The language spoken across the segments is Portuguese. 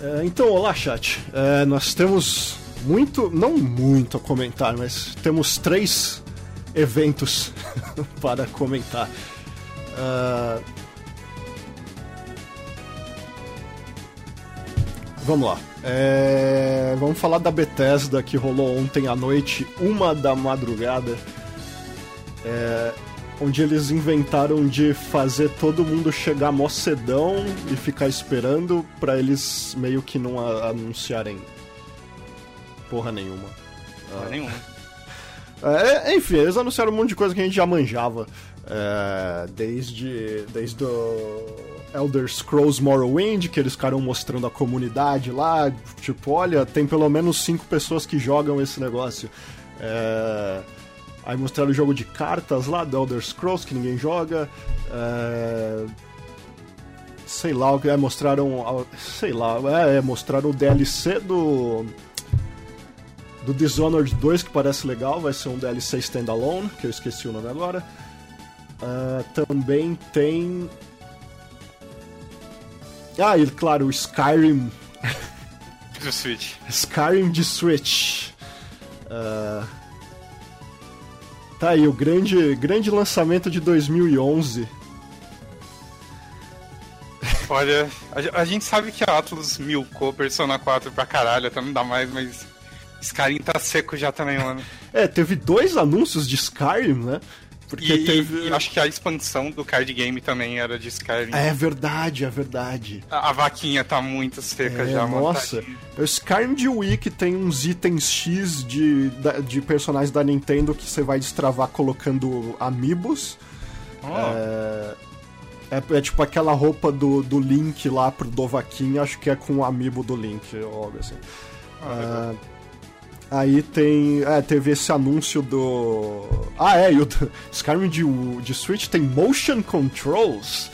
É, então, olá, chat. É, nós temos muito, não muito a comentar, mas temos três eventos para comentar. Uh, vamos lá. É, vamos falar da Bethesda que rolou ontem à noite, uma da madrugada. É, onde eles inventaram de fazer todo mundo chegar mó cedão e ficar esperando para eles meio que não anunciarem porra nenhuma. Porra ah. nenhuma. É, enfim, eles anunciaram um monte de coisa que a gente já manjava. É, desde, desde o Elder Scrolls Morrowind, que eles ficaram mostrando a comunidade lá. Tipo, olha, tem pelo menos cinco pessoas que jogam esse negócio. É, Aí mostraram o jogo de cartas lá do Elder Scrolls que ninguém joga. É... Sei lá, é, mostraram. Sei lá, é, é, mostraram o DLC do. Do Dishonored 2, que parece legal, vai ser um DLC standalone, que eu esqueci o nome agora. Uh, também tem. Ah, e claro, o Skyrim. Do Switch. Skyrim de Switch. Uh, Tá aí, o grande, grande lançamento de 2011. Olha, a, a, gente sabe que a Atlus milcou Persona 4 pra caralho, até não dá mais, mas Skyrim tá seco já também, mano. É, teve dois anúncios de Skyrim, né? Porque e, teve. E acho que a expansão do card game também era de Skyrim. É verdade, é verdade. A, a vaquinha tá muito seca é, já, mano. Nossa, o Skyrim de Wii que tem uns itens X de, de personagens da Nintendo que você vai destravar colocando amiibos. Oh. É, é, é, tipo aquela roupa do, do Link lá pro Dovaquinha, acho que é com o amiibo do Link, ou algo assim. Ah, é, Aí tem. É, teve esse anúncio do. Ah, é, e o Skyrim de, de Switch tem motion controls.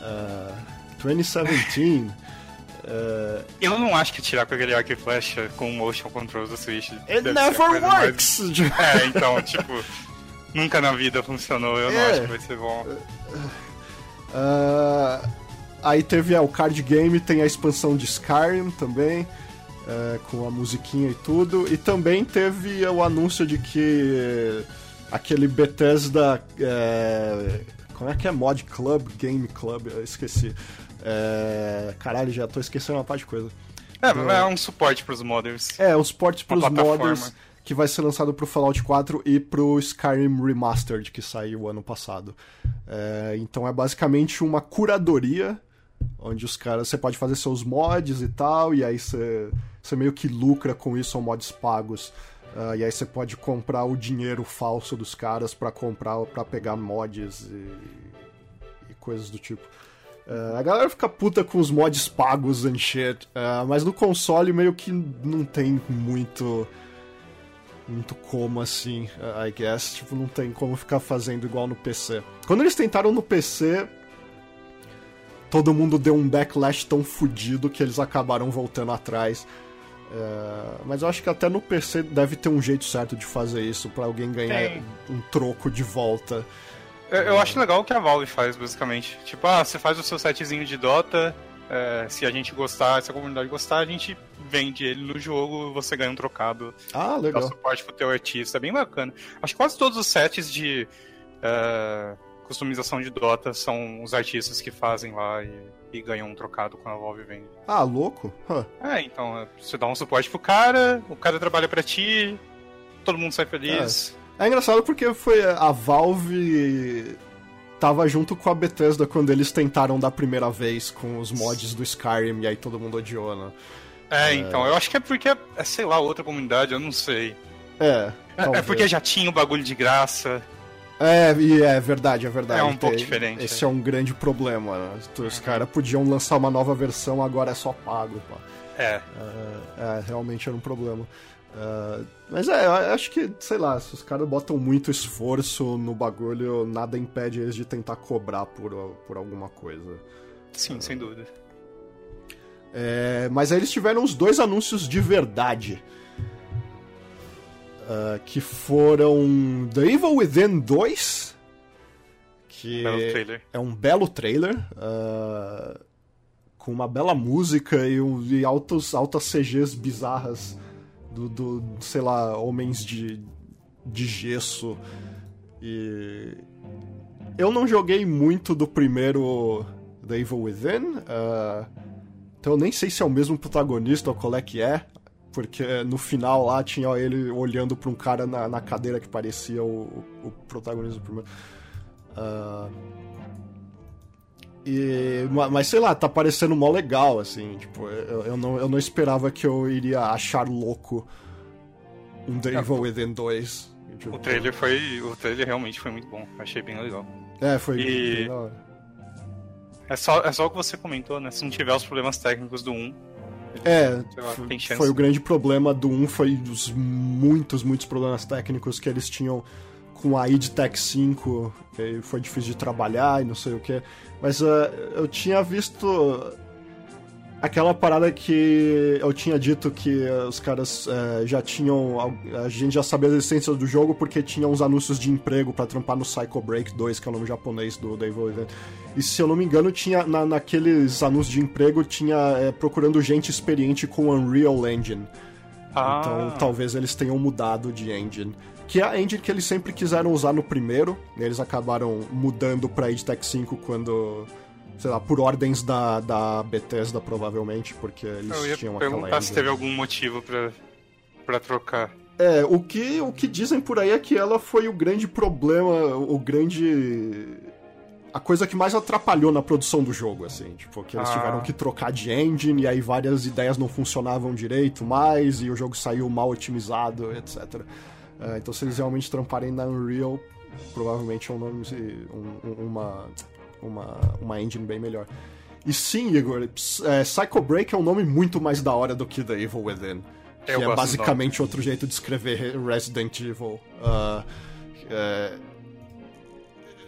Uh, 2017. uh, Eu não acho que tirar com aquele arco e flecha com motion controls do Switch. It never works! Mais... É, então, tipo, nunca na vida funcionou. Eu é. não acho que vai ser bom. Uh, aí teve é, o card game, tem a expansão de Skyrim também é, com a musiquinha e tudo. E também teve o anúncio de que aquele Bethesda. É, como é que é? Mod Club, Game Club, eu esqueci. É, caralho, já tô esquecendo uma parte de coisa. É, é um suporte para os modders. É, um suporte para os modders que vai ser lançado pro Fallout 4 e pro Skyrim Remastered, que saiu ano passado. É, então é basicamente uma curadoria onde os caras você pode fazer seus mods e tal, e aí você você meio que lucra com isso, são mods pagos. Uh, e aí você pode comprar o dinheiro falso dos caras para comprar, para pegar mods e, e, coisas do tipo. Uh, a galera fica puta com os mods pagos and shit, uh, mas no console meio que não tem muito. Muito como assim, I guess. Tipo, não tem como ficar fazendo igual no PC. Quando eles tentaram no PC, todo mundo deu um backlash tão fudido que eles acabaram voltando atrás. É, mas eu acho que até no PC deve ter um jeito certo de fazer isso para alguém ganhar Tem. um troco de volta. Eu, eu, acho legal o que a Valve faz, basicamente. Tipo, ah, você faz o seu setzinho de Dota, é, se a gente gostar, se a comunidade gostar, a gente vende ele no jogo você ganha um trocado. Ah, legal. Dá suporte pro teu artista, é bem bacana. Acho que quase todos os sets de uh, customização de Dota são os artistas que fazem lá e e ganha um trocado com a Valve vende. Ah, louco? Huh. É, então, é, você dá um suporte pro cara, o cara trabalha para ti, todo mundo sai feliz. É. é engraçado porque foi a Valve tava junto com a Bethesda quando eles tentaram da primeira vez com os mods do Skyrim e aí todo mundo odiou, né? É, é... então, eu acho que é porque é, é sei lá, outra comunidade, eu não sei. É. É, é porque já tinha o bagulho de graça. É, e é verdade, é verdade. É um pouco diferente. Esse é. é. um grande problema. Né? Os uhum. caras podiam lançar uma nova versão, agora é só pago. Pô. É. é. é. realmente era um problema. Uh, mas é, acho que, sei lá, se os caras botam muito esforço no bagulho, nada impede eles de tentar cobrar por, por alguma coisa. Sim, sem dúvida. É, mas aí eles tiveram os dois anúncios de verdade uh, que foram The Evil Within 2, que é um belo trailer, uh, com uma bela música e, e altos, altas CGs bizarras do, do, sei lá, homens de, de gesso. E. Eu não joguei muito do primeiro The Evil Within, uh, então eu nem sei se é o mesmo protagonista ou qual é que é, porque no final lá tinha ele olhando pra um cara na, na cadeira que parecia o, o protagonista do primeiro. Uh, e, mas sei lá, tá parecendo mó legal, assim. Tipo, eu, eu, não, eu não esperava que eu iria achar louco um The Evil Within 2. Tipo, o trailer foi. O trailer realmente foi muito bom. Achei bem legal. É, foi e... É só, é só o que você comentou, né? Se não tiver os problemas técnicos do 1. É, lá, foi, o grande problema do 1, foi os muitos, muitos problemas técnicos que eles tinham com a id Tech 5, que foi difícil de trabalhar e não sei o que. Mas uh, eu tinha visto aquela parada que eu tinha dito que os caras uh, já tinham. A gente já sabia a existência do jogo porque tinha uns anúncios de emprego para trampar no Psycho Break 2, que é o nome japonês do Devil Event. E se eu não me engano, tinha na, naqueles anúncios de emprego, tinha é, procurando gente experiente com Unreal Engine. Ah. Então talvez eles tenham mudado de engine que é a engine que eles sempre quiseram usar no primeiro. Eles acabaram mudando pra EdTech 5 quando. Sei lá, por ordens da, da Bethesda, provavelmente, porque eles Eu ia tinham perguntar aquela se teve algum motivo pra, pra trocar. É, o que, o que dizem por aí é que ela foi o grande problema, o grande. A coisa que mais atrapalhou na produção do jogo, assim. Tipo, que eles ah. tiveram que trocar de engine e aí várias ideias não funcionavam direito mais e o jogo saiu mal otimizado, etc. Uh, então, se eles realmente tramparem na Unreal, provavelmente é um nome, um, uma, uma, uma engine bem melhor. E sim, Igor, é, Psycho Break é um nome muito mais da hora do que The Evil Within. Que Eu é basicamente outro jeito de escrever Resident Evil. Uh, é,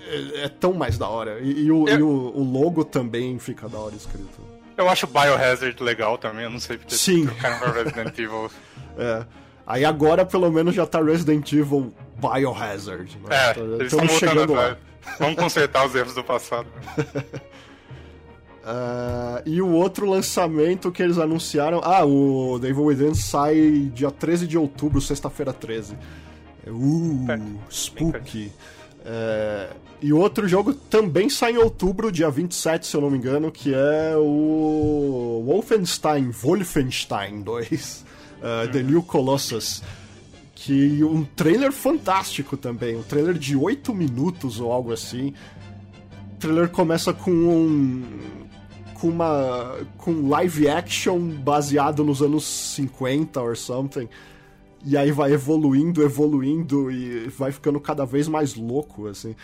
é, é, tão mais da hora. E, e, o, Eu... e o, o, logo também fica da hora escrito. Eu acho Biohazard legal também, eu não sei porque Sim. trocaram Resident Evil. é. Aí agora pelo menos já tá Resident Evil Biohazard. Né? É, então, eles estão chegando lá. Vamos consertar os erros do passado. uh, e o outro lançamento que eles anunciaram. Ah, o The Evil Within sai dia 13 de outubro, sexta-feira 13. Uh, é, spooky. É, e outro jogo também sai em outubro, dia 27, se eu não me engano, que é o Wolfenstein, Wolfenstein 2 uh, The New Colossus. Que um trailer fantástico também, um trailer de 8 minutos ou algo assim. O trailer começa com um. com uma. com live action baseado nos anos 50 or something. E aí vai evoluindo, evoluindo e vai ficando cada vez mais louco, assim.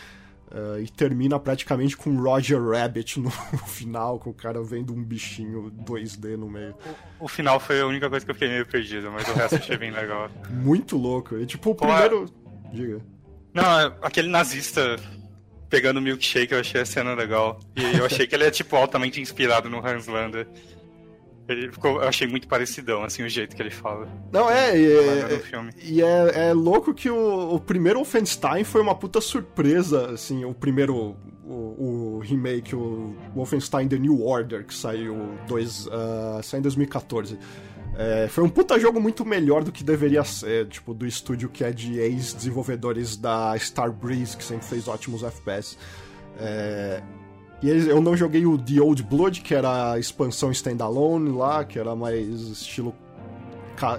Uh, e termina praticamente com Roger Rabbit no, final, com o cara vendo um bichinho 2D no meio. O, o, final foi a única coisa que eu fiquei meio perdido, mas o resto achei bem legal. Muito louco. E tipo, o primeiro. Diga. Não, aquele nazista pegando milkshake, eu achei a cena legal. E eu achei que ele é, tipo, altamente inspirado no Hans Lander. Ele ficou, eu achei muito parecidão, assim, o jeito que ele fala. Não, é, e, é, e é, é, louco que o, o primeiro Wolfenstein foi uma puta surpresa, assim, o primeiro, o, o remake, o Wolfenstein The New Order, que saiu, dois, uh, saiu em 2014. É, foi um puta jogo muito melhor do que deveria ser, tipo, do estúdio que é de ex-desenvolvedores da Starbreeze, que sempre fez ótimos FPS. É, e eu não joguei o The Old Blood, que era a expansão standalone lá, que era mais estilo.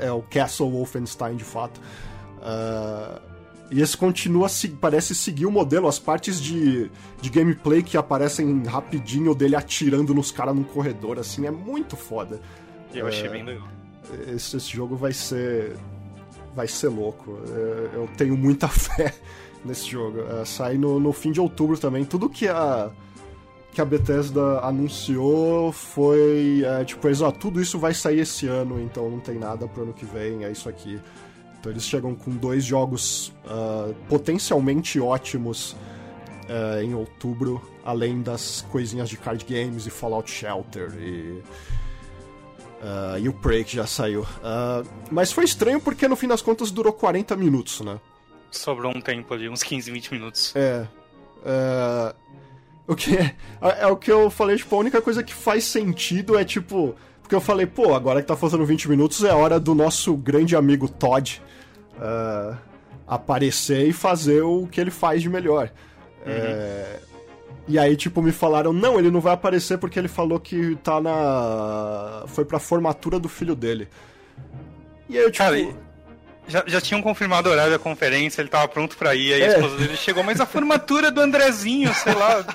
É o Castle Wolfenstein de fato. Uh, e esse continua, parece seguir o modelo, as partes de, de gameplay que aparecem rapidinho dele atirando nos caras num corredor, assim, é muito foda. Eu achei uh, bem legal. Esse, esse, jogo vai ser. Vai ser louco. Uh, eu tenho muita fé nesse jogo. Uh, sai no, no fim de outubro também. Tudo que a que a Bethesda anunciou foi é, tipo, eles, ó, tudo isso vai sair esse ano, então não tem nada pro ano que vem, é isso aqui. Então eles chegam com dois jogos uh, potencialmente ótimos uh, em outubro, além das coisinhas de card games e Fallout Shelter e. Uh, e o Prey que já saiu. mas foi estranho porque no fim das contas durou 40 minutos, né? Sobrou um tempo ali, uns 15, 20 minutos. É. O que é, é o que eu falei, tipo, a única coisa que faz sentido é tipo. Porque eu falei, pô, agora que tá fazendo 20 minutos é hora do nosso grande amigo Todd uh, aparecer e fazer o que ele faz de melhor. Uhum. É, e aí, tipo, me falaram, não, ele não vai aparecer porque ele falou que tá na. Foi pra formatura do filho dele. E aí eu, tipo. Cara, já, já tinham confirmado o horário da conferência, ele tava pronto pra ir, aí é. a esposa dele chegou, mas a formatura do Andrezinho, sei lá.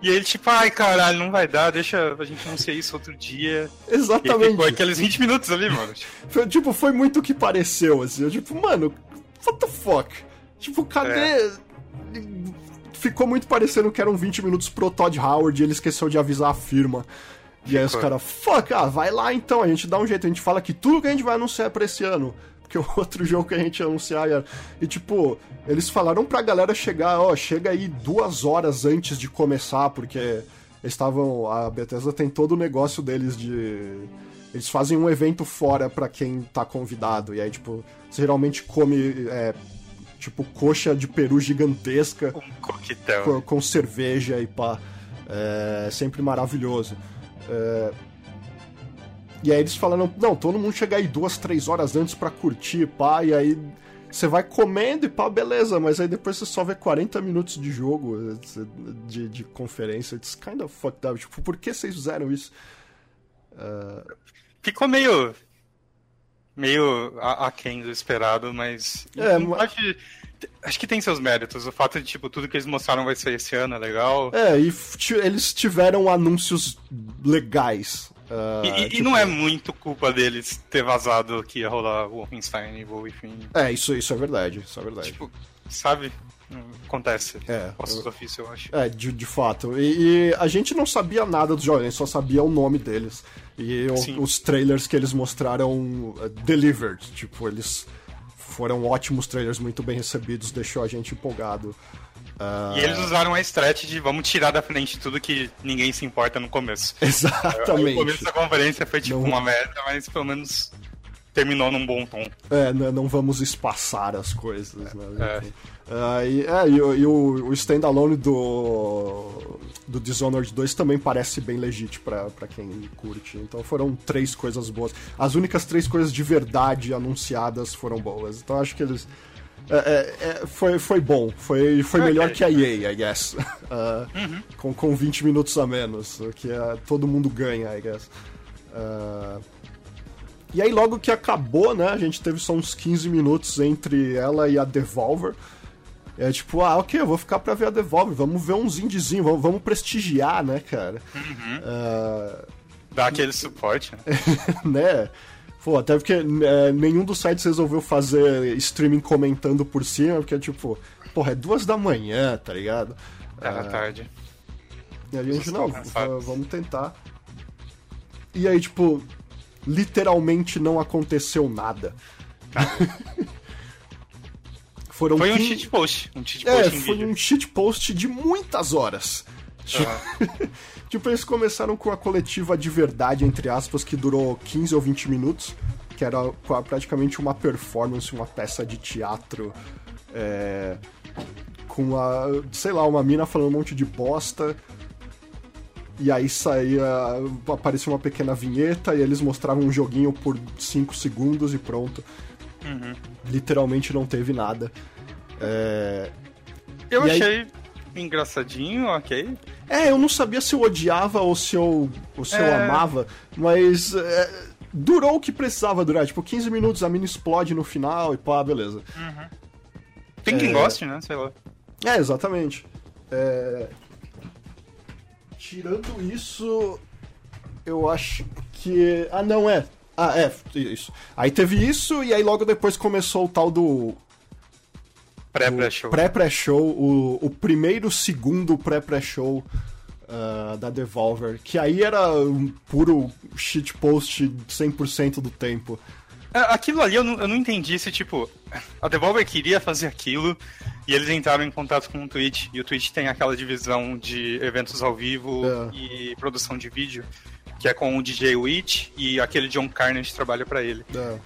E ele, tipo, ai caralho, não vai dar, deixa a gente anunciar isso outro dia. Exatamente. E ficou aqueles 20 minutos ali, mano. Foi, tipo, foi muito o que pareceu, assim. Eu, tipo, mano, what the fuck? Tipo, cadê. É. Ficou muito parecendo que eram 20 minutos pro Todd Howard e ele esqueceu de avisar a firma. E aí os caras, fuck, ah, vai lá então, a gente dá um jeito, a gente fala que tudo que a gente vai anunciar é pra esse ano que o outro jogo que a gente ia anunciar era. E tipo, eles falaram pra galera chegar, ó, chega aí duas horas antes de começar, porque estavam. A Bethesda tem todo o negócio deles de. Eles fazem um evento fora para quem tá convidado. E aí, tipo, você geralmente come. É, tipo, coxa de peru gigantesca. Um coquetel. Com, com cerveja e pá. É sempre maravilhoso. É, e aí eles falaram, não, todo mundo chega aí duas, três horas antes para curtir, pá, e aí você vai comendo e pá, beleza, mas aí depois você só vê 40 minutos de jogo, de, de conferência. It's kind of fucked up. Tipo, por que vocês fizeram isso? Uh... Ficou meio. meio aquém do esperado, mas. É, acho, acho que tem seus méritos. O fato de, tipo, tudo que eles mostraram vai ser esse ano é legal. É, e eles tiveram anúncios legais. Uh, e, tipo... e, não é muito culpa deles ter vazado que ia rolar Wolfenstein e Wolfenstein. É, isso, isso é verdade, isso é verdade. Tipo, sabe? Acontece. É. Eu, ofício, eu acho. É, de, de fato. E, e, a gente não sabia nada dos jogos, a gente só sabia o nome deles. E o, os trailers que eles mostraram uh, delivered. Tipo, eles foram ótimos trailers, muito bem recebidos, deixou a gente empolgado. Uh... E eles usaram a strat de vamos tirar da frente tudo que ninguém se importa no começo. Exatamente. O começo da conferência foi tipo não... uma merda, mas pelo menos terminou num bom tom. É, não vamos espaçar as coisas, né? É. Uh, e, é, e, e o, o standalone do, do Dishonored 2 também parece bem legítimo para quem curte. Então foram três coisas boas. As únicas três coisas de verdade anunciadas foram boas. Então acho que eles é, é, é, foi, foi bom. Foi, foi okay. melhor que a EA, I guess. Uh, uhum. com, com 20 minutos a menos. O que uh, todo mundo ganha, I guess. Uh, e aí, logo que acabou, né? A gente teve só uns 15 minutos entre ela e a Devolver. É tipo, ah, ok, eu vou ficar pra ver a Devolver. Vamos ver uns indiezinhos, vamos, vamos prestigiar, né, cara? Uhum. Uh... Dar aquele suporte, né? né? Pô, até porque é, nenhum dos sites resolveu fazer streaming comentando por cima, porque, tipo, porra, é duas da manhã, tá ligado? É, tarde. E a gente, não, vamos tentar. E aí, tipo, literalmente não aconteceu nada. Foram foi um cheat post. Um cheat post é, foi vídeo. um cheat post de muitas horas. Uhum. tipo, eles começaram com a coletiva de verdade, entre aspas, que durou 15 ou 20 minutos, que era praticamente uma performance, uma peça de teatro. É, com a, sei lá, uma mina falando um monte de bosta. E aí saía. aparecia uma pequena vinheta e eles mostravam um joguinho por 5 segundos e pronto. Uhum. Literalmente não teve nada. É... Eu e achei. Aí engraçadinho, ok. É, eu não sabia se eu odiava ou se eu, ou se é... eu amava, mas é, durou o que precisava durar. Tipo, 15 minutos, a mina explode no final e pá, beleza. Uhum. Tem quem é... goste, né? Sei lá. É, exatamente. É... Tirando isso, eu acho que. Ah, não, é. Ah, é, isso. Aí teve isso, e aí logo depois começou o tal do Pré-pré-show. Pré-pré-show, o, o primeiro, segundo pré-pré-show uh, da Devolver, que aí era um puro shitpost 100% do tempo. É, aquilo ali eu não, eu não entendi se, tipo, a Devolver queria fazer aquilo e eles entraram em contato com o Twitch, e o Twitch tem aquela divisão de eventos ao vivo é. e produção de vídeo, que é com o DJ Witch e aquele John Carnage trabalha para ele. É.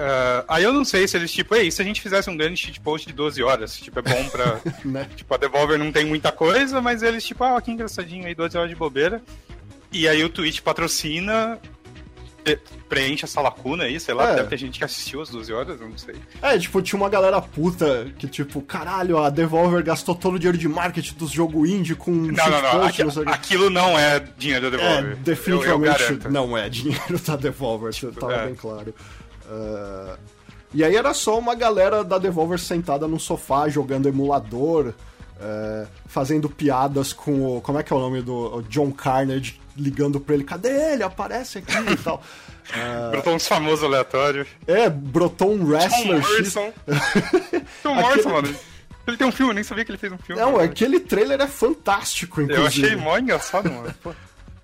Uh, aí eu não sei se eles, tipo, ei, se a gente fizesse um grande shitpost de 12 horas, tipo, é bom pra. né? Tipo, a Devolver não tem muita coisa, mas eles, tipo, ah, que engraçadinho aí, 12 horas de bobeira. E aí o Twitch patrocina, preenche essa lacuna aí, sei lá, é. deve ter gente que assistiu as 12 horas, não sei. É, tipo, tinha uma galera puta que, tipo, caralho, a Devolver gastou todo o dinheiro de marketing dos jogos indie com Não, não, não, Aqui, não aquilo não é dinheiro da Devolver. É, definitivamente eu, eu não é dinheiro da Devolver, tipo, tava é. bem claro. Uh, e aí era só uma galera da Devolver sentada no sofá jogando emulador, uh, fazendo piadas com o. Como é que é o nome do John Carnage ligando pra ele? Cadê ele? Aparece aqui e tal. Uh, brotou uns famosos aleatórios. É, brotou um wrestler. Tom Morrison. Tom Morrison, mano. Ele tem um filme, nem sabia que ele fez um filme. Não, aquele trailer é fantástico, inclusive. Eu achei mó engraçado, mano.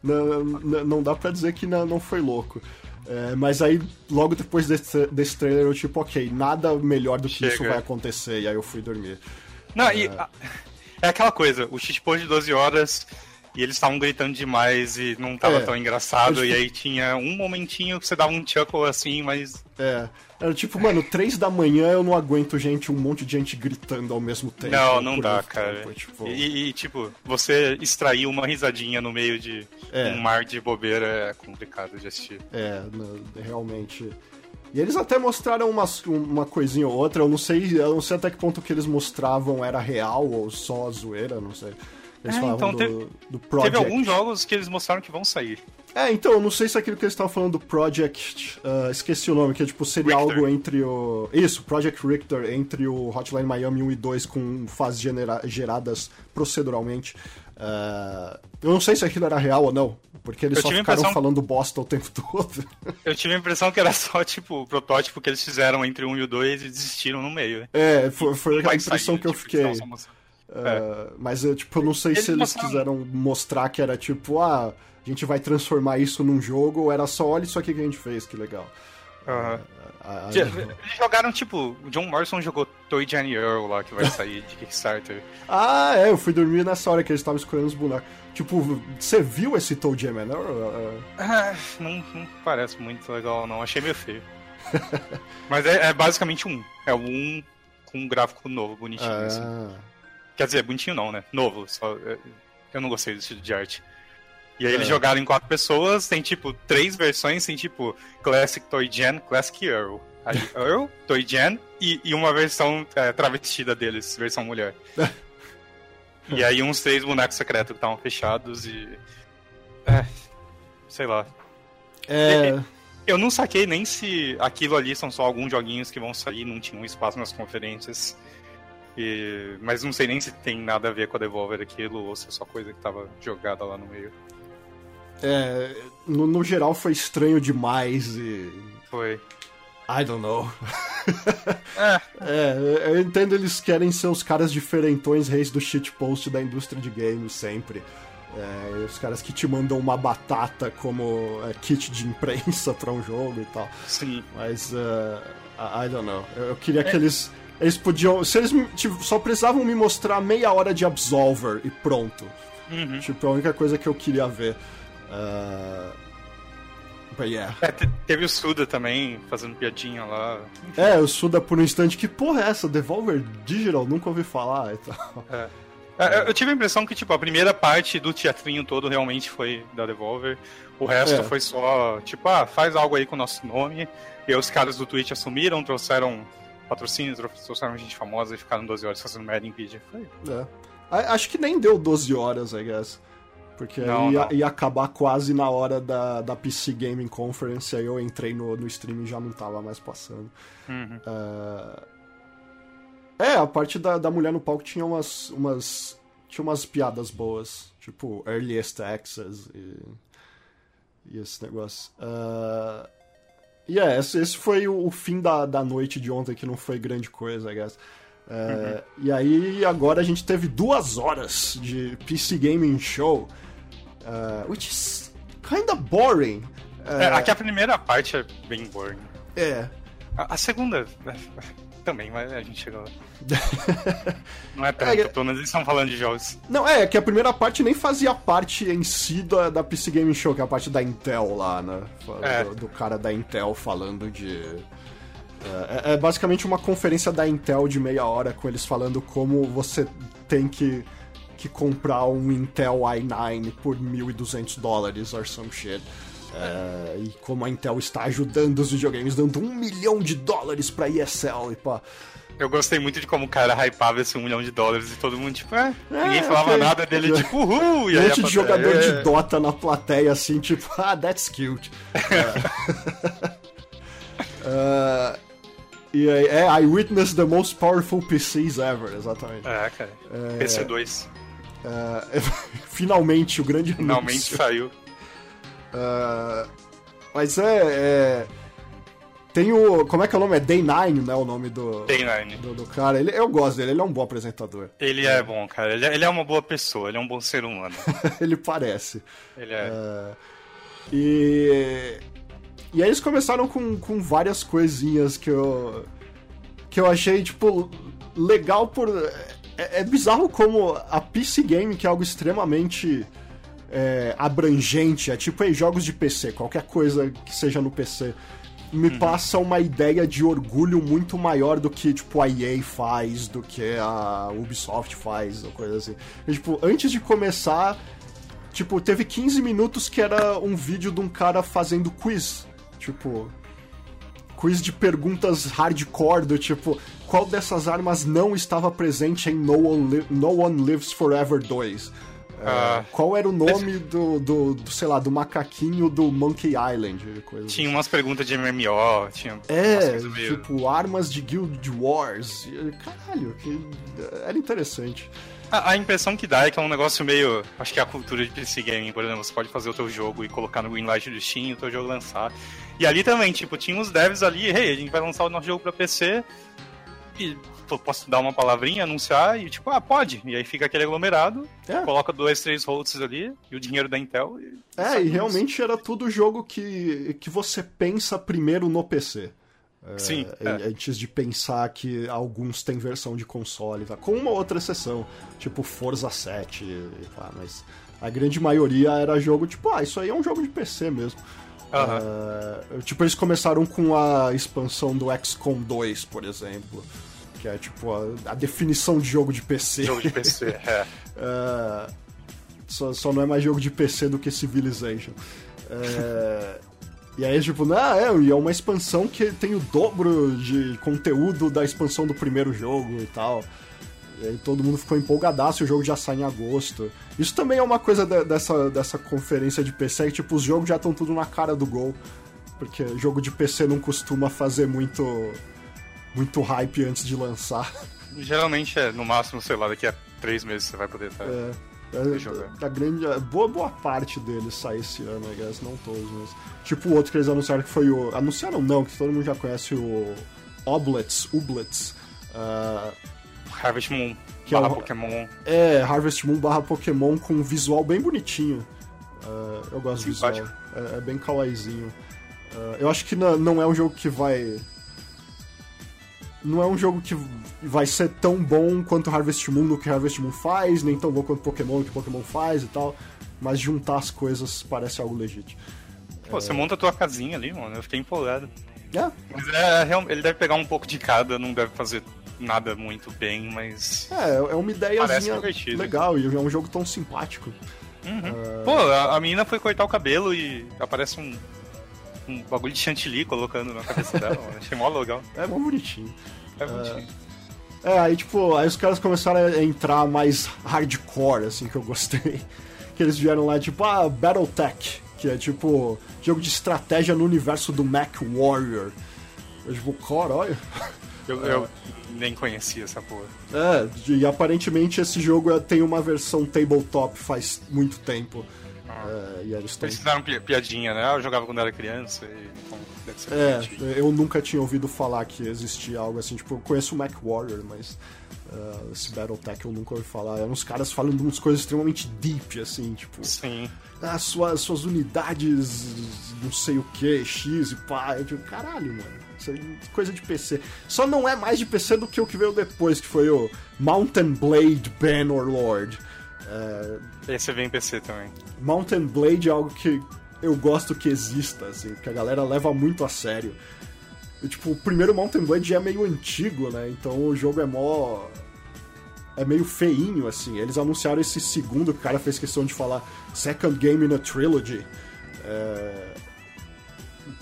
não, não, não dá pra dizer que não, não foi louco. É, mas aí, logo depois desse, desse trailer, eu tipo, ok, nada melhor do que Chega. isso vai acontecer, e aí eu fui dormir. Não, é... e. É aquela coisa, o shitpost de 12 horas e eles estavam gritando demais e não tava é, tão engraçado. E aí tinha um momentinho que você dava um chuckle assim, mas. É. Era tipo, mano, três da manhã eu não aguento gente, um monte de gente gritando ao mesmo tempo. Não, não dá, cara. Tempo, tipo... e, e, tipo, você extrair uma risadinha no meio de é. um mar de bobeira é complicado de assistir. É, realmente. E eles até mostraram uma, uma coisinha ou outra, eu não sei, eu não sei até que ponto que eles mostravam era real ou só zoeira, não sei. Eles é, falavam então do, teve, do Project. Teve alguns jogos que eles mostraram que vão sair. É, então, eu não sei se é aquilo que eles estavam falando do Project. Uh, esqueci o nome, que é tipo, seria Richter. algo entre o. Isso, Project Richter, entre o Hotline Miami 1 e 2 com fases genera... geradas proceduralmente. Uh, eu não sei se aquilo era real ou não, porque eles eu só ficaram impressão... falando bosta o tempo todo. Eu tive a impressão que era só, tipo, o protótipo que eles fizeram entre o 1 e o 2 e desistiram no meio. É, foi, foi a impressão sair, que eu tipo, fiquei. Uh, mas eu, tipo, eu não sei eles se eles passaram... quiseram mostrar que era tipo, ah, a gente vai transformar isso num jogo, ou era só, olha isso aqui que a gente fez, que legal. Uhum. Uh, eles jogaram, tipo, o John Morrison jogou Toy Jane Earl lá, que vai sair de Kickstarter. ah, é, eu fui dormir nessa hora que eles estavam escolhendo os bonecos. Tipo, você viu esse Toy Jam Earl? Ah, não, não parece muito legal, não. Achei meio feio. Mas é, é, basicamente um. É um com um gráfico novo, bonitinho. Ah. Assim. Quer dizer, bonitinho não, né? Novo. Só, é, eu não gostei do estilo de arte. E aí é. eles jogaram em quatro pessoas, tem tipo três versões, tem tipo Classic Toy Gen, Classic Earl. Aí, Earl, Toy Gen e, e uma versão é, travestida deles, versão mulher. e aí uns três bonecos secretos que estavam fechados e. É. Sei lá. É. Eu não saquei nem se aquilo ali são só alguns joguinhos que vão sair, não tinham espaço nas conferências. E, mas não sei nem se tem nada a ver com a Devolver aquilo ou se é só coisa que tava jogada lá no meio. É, no, no geral foi estranho demais e. Foi. I don't know. é. é, eu entendo eles querem ser os caras diferentões, reis do shitpost da indústria de games sempre. É, os caras que te mandam uma batata como é, kit de imprensa para um jogo e tal. Sim. Mas, uh, I don't know. Eu, queria é. que eles eles podiam. Se eles tipo, só precisavam me mostrar meia hora de Absolver e pronto. Uhum. Tipo, é a única coisa que eu queria ver. Uh... Yeah. É, teve o Suda também fazendo piadinha lá. Enfim. É, o Suda por um instante, que porra é essa? Devolver Digital? Nunca ouvi falar e tal. É. É, eu tive a impressão que, tipo, a primeira parte do teatrinho todo realmente foi da Devolver. O resto é. foi só, tipo, ah, faz algo aí com o nosso nome. E os caras do Twitch assumiram, trouxeram patrocínios, trouxeram gente famosa e ficaram 12 horas fazendo merda em vídeo. Foi. É. Acho que nem deu 12 horas, I guess. Porque não, ia, não. ia, acabar quase na hora da, da PC Gaming Conference, aí eu entrei no, no stream e já não tava mais passando. Uhum. Uh... É, a parte da, da mulher no palco tinha umas, umas. Tinha umas piadas boas. Tipo, Earliest Access e. E esse negócio. Uh... E yeah, é, esse foi o fim da, da noite de ontem, que não foi grande coisa, I guess. É, uhum. E aí, agora a gente teve duas horas de PC Gaming Show, uh, which is kinda boring. É, aqui a primeira parte é bem boring. É. A, a segunda também, mas a gente chegou lá. não é tanto, é, pelo menos eles estão falando de jogos. Não, é, que a primeira parte nem fazia parte em si da, da PC Game Show, que é a parte da Intel lá, né? É. Do, do, cara da Intel falando de. É, é, basicamente uma conferência da Intel de meia hora com eles falando como você tem que, que comprar um Intel i9 por 1.200 dólares or some shit. É, e como a Intel está ajudando os videogames, dando um milhão de dólares pra ESL e pá. Eu gostei muito de como o cara hypava esse um milhão de dólares e todo mundo, tipo, é, é ninguém falava okay. nada dele, tipo, uhul! E um monte de jogador é... de Dota na plateia, assim, tipo, ah, that's cute. uh, e aí, é, I witnessed the most powerful PCs ever, exatamente. É, cara. É, PC2. É, finalmente, o grande Finalmente anúncio. saiu. Uh, mas é, é, Tem o. Como é que é o nome? É Day 9, né? O nome do. Day 9. Do, do, cara. Ele, eu gosto dele, ele é um bom apresentador. Ele é, é bom, cara. Ele é, ele é, uma boa pessoa, ele é um bom ser humano. ele parece. Ele é. Uh, e. E aí eles começaram com, com várias coisinhas que eu. que eu achei, tipo, legal por. É, é bizarro como a PC Game, que é algo extremamente é, abrangente, é tipo aí, jogos de PC, qualquer coisa que seja no PC, me uhum. passa uma ideia de orgulho muito maior do que, tipo, a EA faz, do que a Ubisoft faz, ou coisa assim. E, tipo, antes de começar, tipo, teve 15 minutos que era um vídeo de um cara fazendo quiz. Tipo, quiz de perguntas hardcore, do tipo, qual dessas armas não estava presente em No One, Li no One Lives Forever 2? Uh, qual era o nome do, do, do, sei lá, do macaquinho do Monkey Island? Coisa tinha assim. umas perguntas de MMO, tinha. É, meio... tipo, armas de Guild Wars. Caralho, que era interessante. A, a, impressão que dá é que é um negócio meio. Acho que é a cultura de PC Gaming, por exemplo, você pode fazer o teu jogo e colocar no Greenlight do Steam e o teu jogo lançar. E ali também, tipo, tinha uns devs ali, hey, a gente vai lançar o nosso jogo pra PC. E posso dar uma palavrinha, anunciar e tipo, ah, pode. E aí fica aquele aglomerado, é. coloca dois, três hosts ali e o dinheiro da Intel. E é, e realmente era tudo jogo que, que você pensa primeiro no PC. É, Sim. É. Antes de pensar que alguns têm versão de console, tá? com uma outra exceção, tipo Forza 7, tá? mas a grande maioria era jogo tipo, ah, isso aí é um jogo de PC mesmo. Uhum. tipo, eles começaram com a expansão do XCOM 2, por exemplo que é tipo a, a definição de jogo de PC. Jogo de PC, é. é só, só não é mais jogo de PC do que Civilization. É, e aí, tipo, não, é, e é uma expansão que tem o dobro de conteúdo da expansão do primeiro jogo e tal. E aí todo mundo ficou empolgadaço, o jogo já sai em agosto. Isso também é uma coisa de, dessa, dessa conferência de PC, que tipo, os jogos já estão tudo na cara do gol. Porque jogo de PC não costuma fazer muito muito hype antes de lançar. Geralmente é no máximo, sei lá, daqui a três meses você vai poder estar. É. É, a grande, boa, boa parte deles sai esse ano, I guess, não todos, mas. Tipo o outro que eles anunciaram que foi o. Anunciaram não, que todo mundo já conhece o Oblets, Ublets. Uh, Harvest Moon que barra é o, Pokémon. É, Harvest Moon barra Pokémon com um visual bem bonitinho. Uh, eu gosto do visual. É, é, bem kawaiizinho. Uh, eu acho que não é um jogo que vai não é um jogo que vai ser tão bom quanto Harvest Moon no que Harvest Moon faz, nem tão bom quanto Pokémon que Pokémon faz e tal, mas juntar as coisas parece algo legítimo. Pô, é... você monta a tua casinha ali, mano, eu fiquei empolgado. É. Mas é, ele deve pegar um pouco de cada, não deve fazer nada muito bem, mas. É, é uma ideiazinha legal e é um jogo tão simpático. Uhum. Uh... Pô, a, a menina foi cortar o cabelo e aparece um um bagulho de chantilly colocando na cabeça dela. Achei mó legal. É mó bonitinho. É bonitinho. É, é, aí tipo, aí os caras começaram a entrar mais hardcore, assim, que eu gostei. Que eles vieram lá, tipo, ah, Battletech, que é tipo, jogo de estratégia no universo do Mac Warrior. Eu tipo, caralho. Eu, é. eu nem conhecia essa porra. É, e aparentemente esse jogo é, tem uma versão tabletop faz muito tempo. É, e eles, fizeram piadinha, né? Eu jogava quando era criança e então, deve ser É, eu nunca tinha ouvido falar que existia algo assim. Tipo, eu conheço o Mac Warrior, mas uh, esse Battletech eu nunca ouvi falar. Eram uns caras falando umas coisas extremamente deep, assim, tipo. Sim. Ah, suas, suas unidades, não sei o que, X e pá. Eu digo, caralho, mano. Isso é coisa de PC. Só não é mais de PC do que o que veio depois, que foi o Mountain Blade Banner Lord. É... Esse vem em PC também. Mountain Blade é algo que eu gosto que exista, assim, que a galera leva muito a sério. E, tipo, o primeiro Mountain Blade é meio antigo, né? Então o jogo é mó. É meio feinho, assim. Eles anunciaram esse segundo, que o cara fez questão de falar Second Game in a Trilogy. É...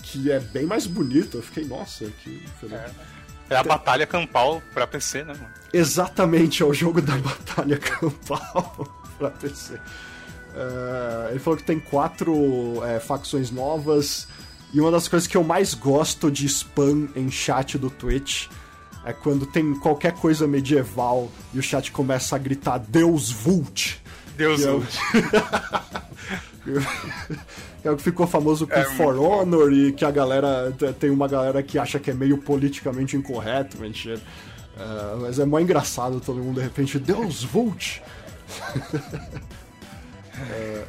Que é bem mais bonito. Eu fiquei, nossa, que. É, é a batalha campal pra PC, né, mano? Exatamente, é o jogo da batalha campal pra PC. É... Ele falou que tem quatro é, facções novas. E uma das coisas que eu mais gosto de spam em chat do Twitch é quando tem qualquer coisa medieval e o chat começa a gritar Deus Vult. Deus que é Vult. é o que ficou famoso com É For muito bom. Honor e que a galera. Tem uma galera que acha que é meio politicamente incorreto, mentira. É, mas é mó engraçado todo mundo de repente, Deus Vult! É,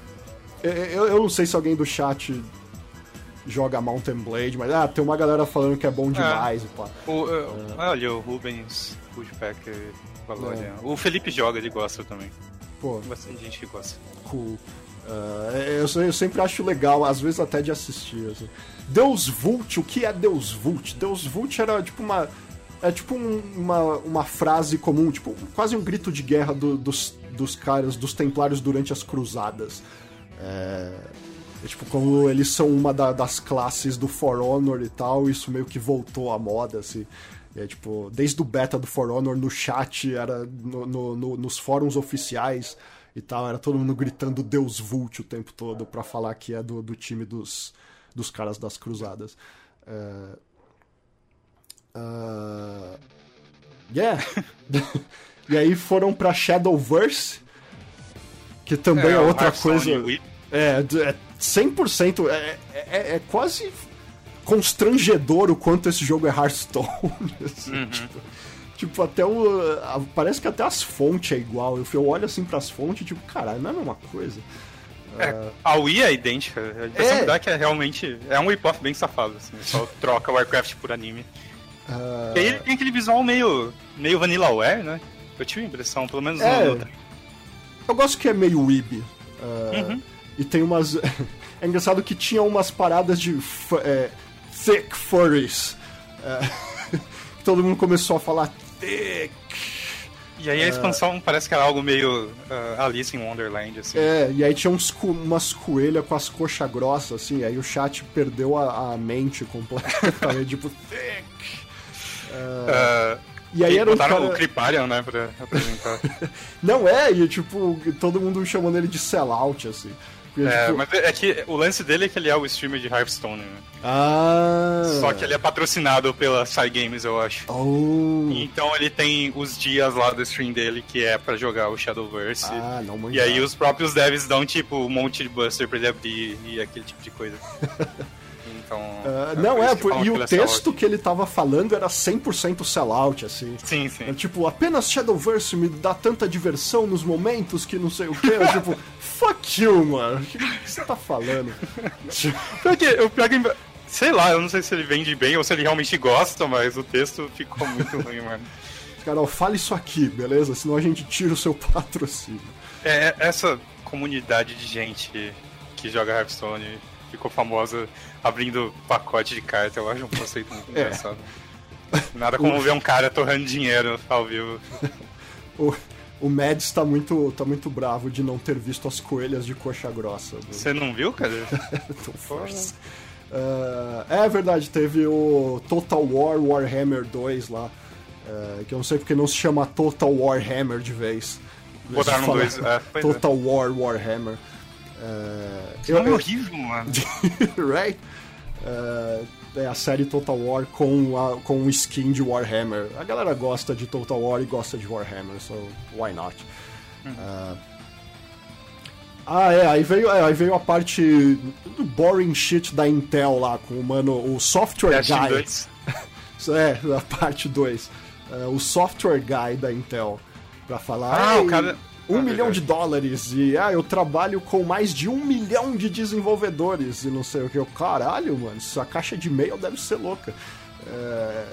eu, eu não sei se alguém do chat joga Mountain Blade, mas ah, tem uma galera falando que é bom demais. e pá. O, uh, Olha, o Rubens Woodpecker ali. ó. O Felipe joga, ele gosta também. Pô, Tem bastante gente que gosta. cool. É, eu, eu sempre acho legal, às vezes até de assistir. Assim. Deus Vult, o que é Deus Vult? Deus Vult era tipo uma. É tipo um- uma, uma frase comum, tipo, quase um grito de guerra do- dos, dos caras, dos templários durante as cruzadas. É, é tipo, como eles são uma da- das classes do For Honor e tal, isso meio que voltou à moda, assim. É, tipo, desde o beta do For Honor no chat, era no- no- no- nos fóruns oficiais e tal, era todo mundo gritando Deus Vult o tempo todo pra falar que é do, do time dos, dos caras das cruzadas. É... ah, Yeah! e aí foram pra Shadowverse, que também é, o outra coisa. É, é 100%. É, é, é quase constrangedor o quanto esse jogo é Hearthstone. assim, Uhum. tipo, tipo, até o. Parece que até as fontes é igual. Eu, eu olho assim pras fontes e tipo, caralho, não é a mesma coisa. É, a Wii é idêntica. A impressão É. que dá é que é realmente. É um rip-off bem safado, assim. Só troca Warcraft por anime. Ah, E aí ele tem aquele visual meio. meio Vanillaware, né? Eu tive a impressão, pelo menos É. no. no- Eu gosto que é meio weeb. ah, Uhum. E tem umas. é engraçado que tinha umas paradas de é, thick furries. É, todo mundo começou a falar thick. E aí a expansão parece que era algo meio ah, Alice in Wonderland, assim. É, e aí tinha uns, umas coelhas com as coxas grossas, assim, aí o chat perdeu a, a mente completamente, tipo, thick. Ah, E aí e era botaram cara... o Criparian, né, pra apresentar. Não é, e tipo, todo mundo chamando ele de sellout, assim. Porque, é, tipo, mas é que o lance dele é que ele é o streamer de Hearthstone, né? Ah... Só que ele é patrocinado pela Psy Games, eu acho. Oh... Então ele tem os dias lá do stream dele que é pra jogar o Shadowverse. Ah, não E aí os próprios devs dão tipo um monte de buster pra ele abrir e aquele tipo de coisa. Então. Ah, por não, é, por- falam e o é texto que ele tava falando era 100% sellout, assim. Sim, É, sim. tipo, apenas Shadowverse me dá tanta diversão nos momentos que não sei o que. Eu, tipo, fuck you, mano. O que você tá falando? Pior que, o pior que. Sei lá, eu não sei se ele vende bem ou se ele realmente gosta, mas o texto ficou muito ruim, mano. Carol, fala isso aqui, beleza? Senão a gente tira o seu patrocínio. É, essa comunidade de gente que joga Hearthstone ficou famosa abrindo pacote de carta, eu acho um conceito muito É. engraçado. Nada como ver um cara torrando dinheiro ao vivo. O, o Mads tá muito, tá muito bravo de não ter visto as coelhas de coxa grossa. Você não viu, cara? do Force. Ah, é verdade, teve o Total War Warhammer 2 lá. eh, que eu não sei porque não se chama Total Warhammer de vez. Botaram dois. É, é. Total War Warhammer. Eh, Esse nome é horrível, mano. right? Eh, é a série Total War com, a, com o skin de Warhammer. A galera gosta de Total War e gosta de Warhammer, so why not? Eh, ah, é, aí veio, é, aí veio a parte do boring shit da Intel lá, com o mano, o software Destiny guy. 2. É, a parte 2. o software guy da Intel. Pra falar. Ah, o "Ei, cara- Um Ah, milhão verdade. de dólares. E ah, eu trabalho com mais de um milhão de desenvolvedores. E não sei o que. Eu, caralho, mano, essa caixa de e-mail deve ser louca. É,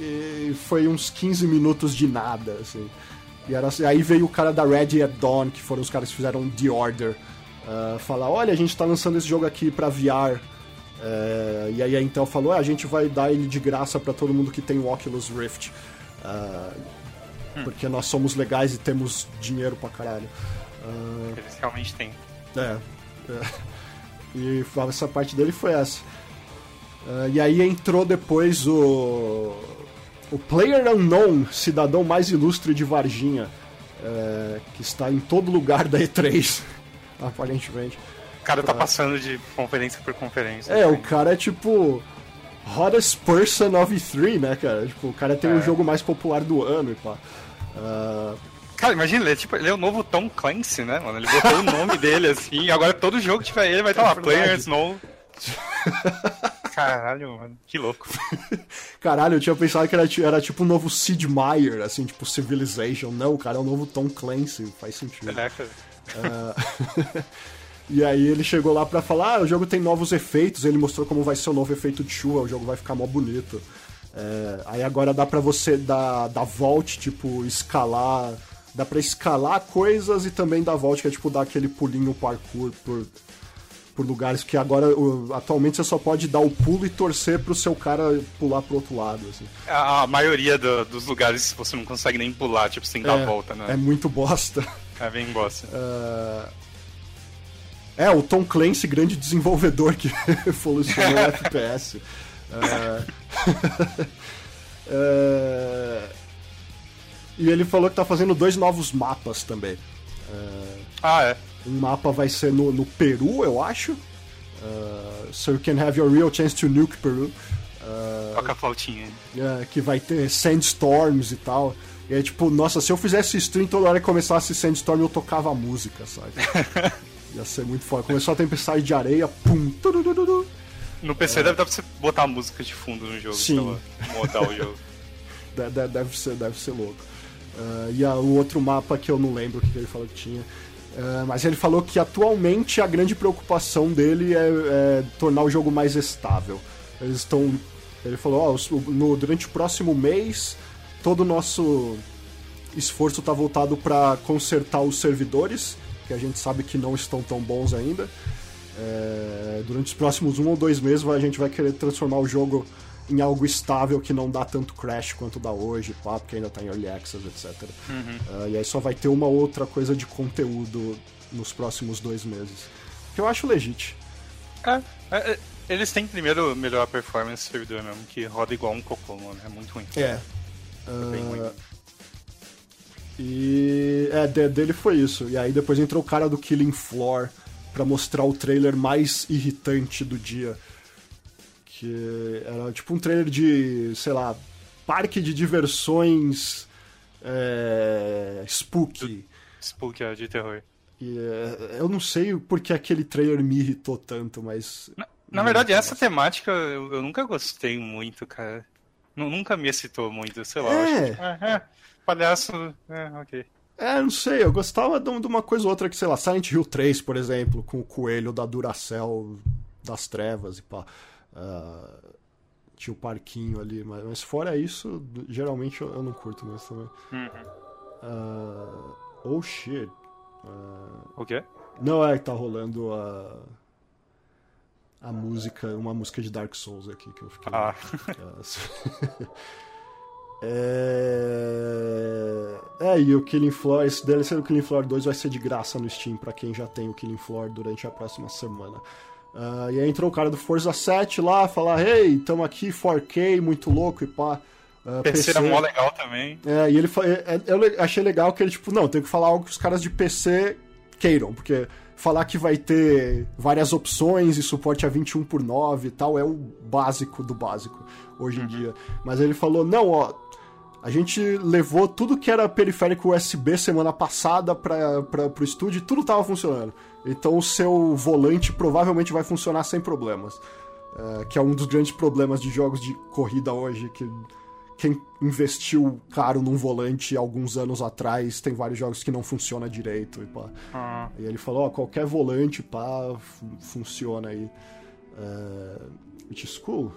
E foi uns 15 minutos de nada, assim. E era assim, aí veio o cara da Red at Dawn, que foram os caras que fizeram The Order, ah, falar: olha, a gente tá lançando esse jogo aqui pra VR. É, e aí a Intel falou: ah, a gente vai dar ele de graça para todo mundo que tem o Oculus Rift. Uh, hum. Porque nós somos legais e temos dinheiro pra caralho. Uh, Eles realmente têm. É. é. E essa parte dele foi essa. Uh, e aí entrou depois o. O Player Unknown, cidadão mais ilustre de Varginha, é, que está em todo lugar da E3, aparentemente. O cara tá passando de conferência por conferência. É, assim. o cara é tipo. Hottest person of E3, né, cara? Tipo, o cara tem é. o jogo mais popular do ano e pá. Uh... Cara, imagina, ele é, tipo, ele é o novo Tom Clancy, né, mano? Ele botou o nome dele assim, e agora todo jogo que tiver ele vai estar é lá, Players No. Caralho, mano, que louco. Caralho, eu tinha pensado que era, era tipo o um novo Sid Meier, assim, tipo Civilization. Não, o cara é o novo Tom Clancy, faz sentido. É, cara. Uh... e aí ele chegou lá pra falar, ah, o jogo tem novos efeitos, ele mostrou como vai ser o novo efeito de chuva, o jogo vai ficar mó bonito. É, aí agora dá pra você dar, dar volt, tipo, escalar. Dá pra escalar coisas e também dar volt, que é tipo dar aquele pulinho parkour por por lugares que agora, atualmente, você só pode dar o pulo e torcer pro seu cara pular pro outro lado. Assim. A, a maioria do, dos lugares você não consegue nem pular, tipo, sem dar é, volta, né? É muito bosta. É bem bosta. Uh... É, o Tom Clancy, grande desenvolvedor que evolucionou o FPS. Uh... uh... E ele falou que tá fazendo dois novos mapas também. Ah, é. Um mapa vai ser no, no Peru, eu acho. Uh, so you can have your real chance to nuke Peru. Uh, Toca a flautinha. Uh, que vai ter sandstorms e tal. E é tipo, nossa, se eu fizesse stream toda hora que começasse sandstorm eu tocava a música, sabe? Ia ser muito foda. Começou a tempestade de areia, pum, tudududu. No PC é... deve dar pra você botar música de fundo no jogo, Sim. modar o jogo. deve, ser, deve ser louco. Uh, e a, o outro mapa que eu não lembro o que ele falou que tinha. Uh, mas ele falou que atualmente a grande preocupação dele é, é tornar o jogo mais estável. Eles estão. Ele falou: oh, no, durante o próximo mês, todo o nosso esforço está voltado para consertar os servidores, que a gente sabe que não estão tão bons ainda. É, durante os próximos um ou dois meses, a gente vai querer transformar o jogo em algo estável que não dá tanto crash quanto dá hoje, pá, porque ainda tá em early access, etc. Uhum. Uh, e aí só vai ter uma outra coisa de conteúdo nos próximos dois meses. Que eu acho legítimo. É, é, é, eles têm primeiro melhorar a performance do servidor mesmo, que roda igual um cocô, mano. É muito ruim. É. Uh, bem ruim. E. É, dele foi isso. E aí depois entrou o cara do Killing Floor para mostrar o trailer mais irritante do dia que era tipo um trailer de, sei lá, parque de diversões é, spooky. Spooky, é, de terror. E, é, eu não sei porque aquele trailer me irritou tanto, mas. Na, na verdade, essa temática eu, eu, nunca gostei muito, cara. N nunca me excitou muito, sei lá. É. Acho, é, é, palhaço, é, ok. É, não sei, eu gostava de uma coisa ou outra que, sei lá, Silent Hill 3, por exemplo, com o coelho da Duracell das trevas e pá. Uh, tinha o parquinho ali, mas, mas, fora isso, geralmente eu, eu não curto mais também. Uhum. Uh, oh shit. Uh, o quê? Não, é que tá rolando a. A música, uma música de Dark Souls aqui que eu fiquei. Ah. é... é, e o Killing Floor, esse DLC do Killing Floor 2 vai ser de graça no Steam para quem já tem o Killing Floor durante a próxima semana. Uh, e aí entrou o cara do Forza 7 lá, falar, hey, tamo aqui, 4K, muito louco e pá. Uh, PC, PC é mó legal também. É, e ele é, é, eu achei legal que ele, tipo, não, tem que falar algo que os caras de PC queiram, porque falar que vai ter várias opções e suporte a 21 por 9 e tal é o básico do básico hoje em uhum. dia. Mas ele falou, não, ó, a gente levou tudo que era periférico USB semana passada para o estúdio e tudo tava funcionando. Então o seu volante provavelmente vai funcionar sem problemas. É, que é um dos grandes problemas de jogos de corrida hoje, que quem investiu caro num volante alguns anos atrás tem vários jogos que não funciona direito e pá. Ah. E ele falou, ó, qualquer volante, pá, funciona aí. É, is cool.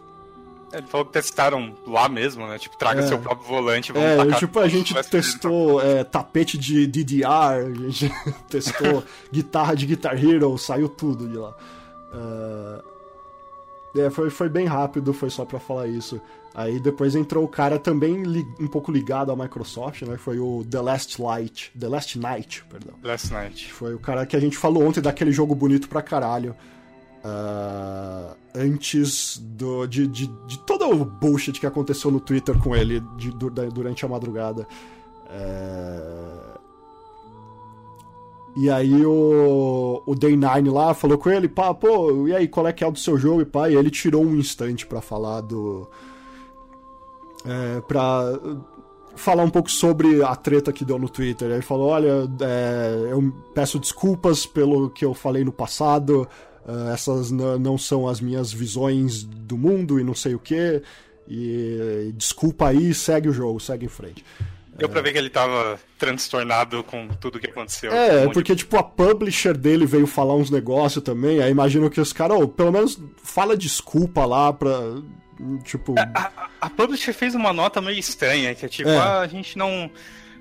Ele falou que testaram lá mesmo, né? Tipo, traga é. seu próprio volante. Vamos é, tacar tipo, a gente testou é, tapete de DDR, a gente testou guitarra de Guitar Hero, saiu tudo de lá. Uh... É, foi, foi bem rápido, foi só para falar isso. Aí depois entrou o cara também li, um pouco ligado à Microsoft, né? Foi o The Last Light, The Last Night, perdão. Last Night. Foi o cara que a gente falou ontem daquele jogo bonito pra caralho. Uh, antes do, de, de, de todo o bullshit que aconteceu no Twitter com ele de, durante a madrugada. É... E aí o, o Day 9 lá falou com ele, pá, pô, e aí, qual é que é o do seu jogo? E pá, e ele tirou um instante para falar do. É, pra falar um pouco sobre a treta que deu no Twitter. Ele falou: olha, é, eu peço desculpas pelo que eu falei no passado. Uh, essas não são as minhas visões do mundo e não sei o que. E desculpa aí, segue o jogo, segue em frente. Deu pra ver que ele tava transtornado com tudo que aconteceu. É, um porque, de... tipo, a publisher dele veio falar uns negócios também, aí imagino que os caras, oh, pelo menos fala desculpa lá pra. Tipo. A, a, a publisher fez uma nota meio estranha, que é tipo, é. ah, a gente não.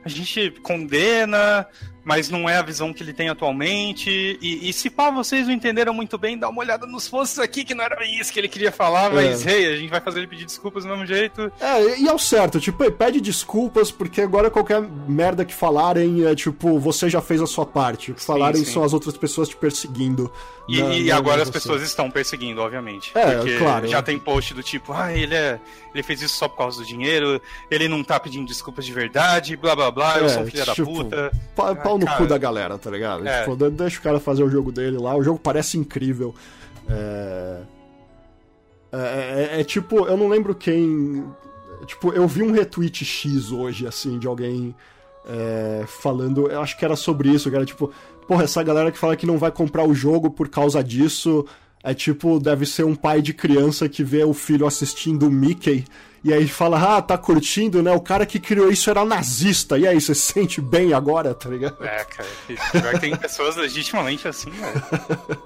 A gente condena, mas não é a visão que ele tem atualmente. E, e se pá, vocês não entenderam muito bem, dá uma olhada nos posts aqui, que não era isso que ele queria falar, mas é. hey, a gente vai fazer ele pedir desculpas do mesmo jeito. É, e é o certo, tipo, pede desculpas, porque agora qualquer merda que falarem é tipo, você já fez a sua parte. Falarem sim, sim. são as outras pessoas te perseguindo. E, na, e agora as pessoas estão perseguindo, obviamente. É, porque claro. Já tem post do tipo, ah, ele é. Ele fez isso só por causa do dinheiro, ele não tá pedindo desculpas de verdade, blá blá blá, eu é, sou um filho tipo, da puta. Pau, no cu da galera, tá ligado? É. Tipo, deixa o cara fazer o jogo dele lá, o jogo parece incrível. É... É, é, é, tipo, eu não lembro quem. Tipo, eu vi um retweet X hoje, assim, de alguém é, falando. Eu acho que era sobre isso, cara. Tipo, porra, essa galera que fala que não vai comprar o jogo por causa disso. É tipo, deve ser um pai de criança que vê o filho assistindo o Mickey e aí fala, ah, tá curtindo, né? O cara que criou isso era nazista. E aí, você se sente bem agora, tá ligado? É, cara. Tem pessoas legitimamente assim, velho.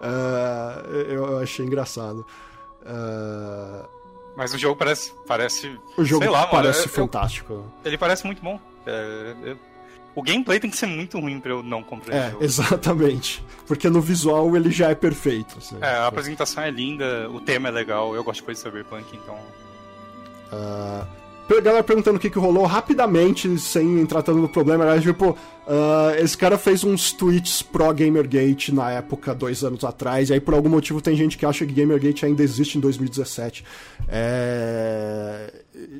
uh, eu achei engraçado. Uh... Mas o jogo parece. parece o jogo lá, parece mano, fantástico. Eu, ele parece muito bom. É, eu, o gameplay tem que ser muito ruim pra eu não comprar é, jogo. Exatamente. Porque no visual ele já é perfeito. Assim. É, a apresentação é linda, o tema é legal, eu gosto de coisa de Cyberpunk, então Uh, galera perguntando o que, que rolou rapidamente, sem entrar tanto no problema, era tipo, uh, esse cara fez uns tweets pro Gamergate na época, dois anos atrás, e aí por algum motivo tem gente que acha que Gamergate ainda existe em 2017. É...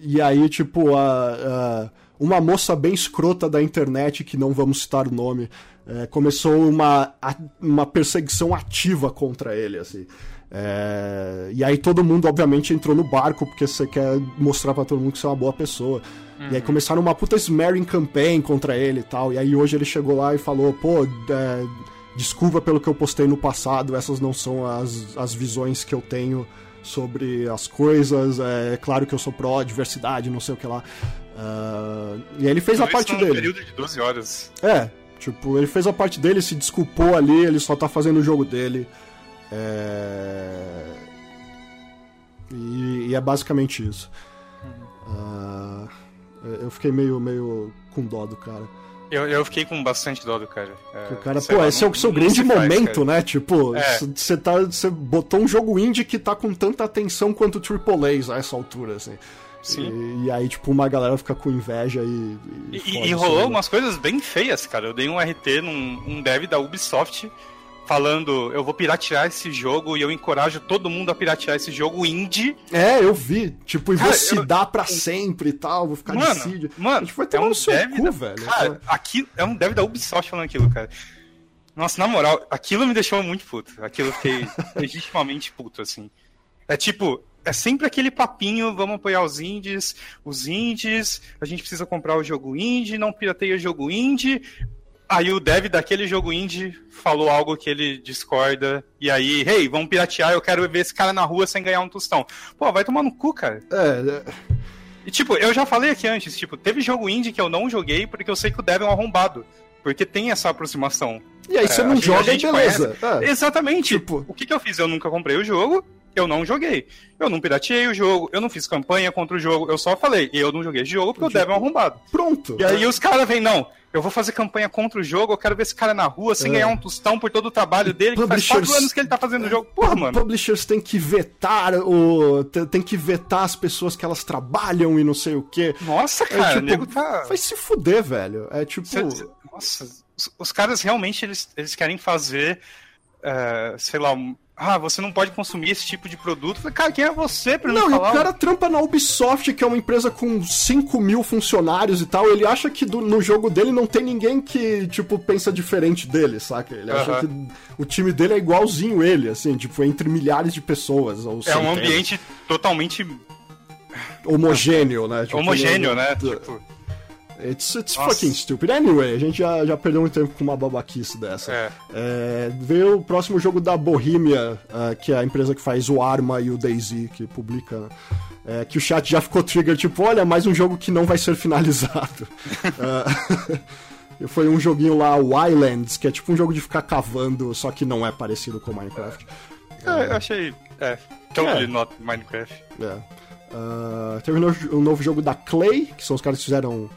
E aí, tipo, uh, uma moça bem escrota da internet, que não vamos citar o nome, é, começou uma, uma perseguição ativa contra ele, assim. É... E aí todo mundo, obviamente, entrou no barco porque você quer mostrar para todo mundo que você é uma boa pessoa. Uhum. E aí uhum. começaram uma puta smearing campaign contra ele e tal. E aí hoje ele chegou lá e falou, pô, é... desculpa pelo que eu postei no passado, essas não são as, as visões que eu tenho sobre as coisas. É claro que eu sou pró-diversidade, não sei o que lá. Uh... E aí ele fez a parte dele. Um período de 12 horas. É, tipo, ele fez a parte dele, se desculpou ali, ele só tá fazendo o jogo dele. É... E, e, é basicamente isso. Uhum. Uh, eu fiquei meio, meio com dó do cara. Eu, eu fiquei com bastante dó do cara. É, o cara, pô, lá, esse é o seu grande momento, faz, né? Tipo, você é. tá, botou um jogo indie que tá com tanta atenção quanto AAA a essa altura, assim. Sim. E, e, aí, tipo, uma galera fica com inveja e. E, e, e rolou umas coisas bem feias, cara. Eu dei um RT num um dev da Ubisoft falando, eu vou piratear esse jogo e eu encorajo todo mundo a piratear esse jogo indie. É, eu vi. Tipo, e vou se eu... dar pra sempre e tal, vou ficar mano, de. Mano, tipo, é um seu dev cu, da... velho. Cara, aqui é um dev da Ubisoft falando aquilo, cara. Nossa, na moral, aquilo me deixou muito puto. Aquilo eu fiquei legitimamente puto, assim. É tipo, é sempre aquele papinho, vamos apoiar os indies, os indies, a gente precisa comprar o jogo indie, não pirateia o jogo indie, Aí o dev daquele jogo indie falou algo que ele discorda. E aí, hey, vamos piratear, eu quero ver esse cara na rua sem ganhar um tostão. Pô, vai tomar no cu, cara. É. E tipo, eu já falei aqui antes, tipo, teve jogo indie que eu não joguei porque eu sei que o dev é um arrombado. Porque tem essa aproximação. E aí você é, não joga e beleza. É. Exatamente. Tipo... O que, que eu fiz? Eu nunca comprei o jogo, eu não joguei. Eu não pirateei o jogo, eu não fiz campanha contra o jogo, eu só falei, eu não joguei esse jogo porque o dev é um arrombado. Pronto. E aí os caras vêm, não, eu vou fazer campanha contra o jogo, eu quero ver esse cara na rua sem é. ganhar um tostão por todo o trabalho dele, que faz quatro anos que ele tá fazendo o jogo. Porra, mano. Publishers tem que vetar o. tem que vetar as pessoas que elas trabalham e não sei o quê. Nossa, cara, é, tipo, nego tá. Vai se fuder, velho. É tipo. Nossa, os, os, caras realmente eles, eles querem fazer. Uh, sei lá, ah, você não pode consumir esse tipo de produto. Falei, cara, quem é você pra não, me falar? Não, o cara trampa na Ubisoft, que é uma empresa com 5 mil funcionários e tal. Ele acha que do, no jogo dele não tem ninguém que, tipo, pensa diferente dele, saca? Ele acha que o time dele é igualzinho ele, assim, tipo, entre milhares de pessoas. Ou é um ambiente totalmente homogêneo, né? Tipo, homogêneo, né? Tipo... It's, it's fucking stupid. Anyway, a gente já, já perdeu muito tempo com uma babaquice dessa. É. É, veio o próximo jogo da Bohemia, uh, que é a empresa que faz o Arma e o Daisy, que publica. É, que o chat já ficou trigger, tipo, olha, mais um jogo que não vai ser finalizado. uh, foi um joguinho lá, Wildlands, que é tipo um jogo de ficar cavando, só que não é parecido com Minecraft. É, eu achei. É, totally é. not Minecraft. É. Uh, teve um novo jogo da Clay, que são os caras que fizeram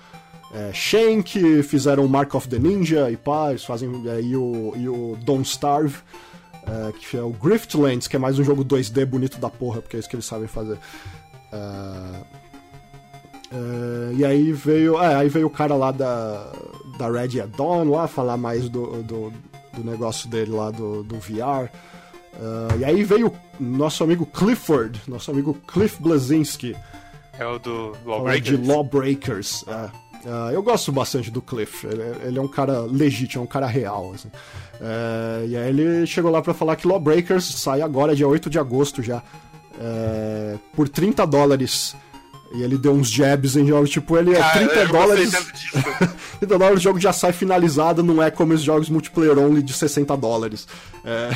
é, Shank, fizeram Mark of the Ninja e pá, eles fazem. É, e, o, e o Don't Starve, é, que é o Griftlands, que é mais um jogo 2D bonito da porra, porque é isso que eles sabem fazer. É, é, e aí veio. É, aí veio o cara lá da, da Red Dawn lá falar mais do, do, do negócio dele lá do, do VR. Uh, e aí veio nosso amigo Clifford, nosso amigo Cliff Blazinski. É o do Lawbreakers. De Lawbreakers. É. Uh, eu gosto bastante do Cliff. Ele, ele, é um cara legítimo, é um cara real. Assim. Uh, e aí ele chegou lá para falar que Lawbreakers sai agora, dia 8 de agosto já. Uh, por 30 dólares. E ele deu uns jabs em jogos, tipo, ele é Cara, 30 dólares. 30 dólares o jogo já sai finalizado, não é como os jogos multiplayer only de 60 dólares. É...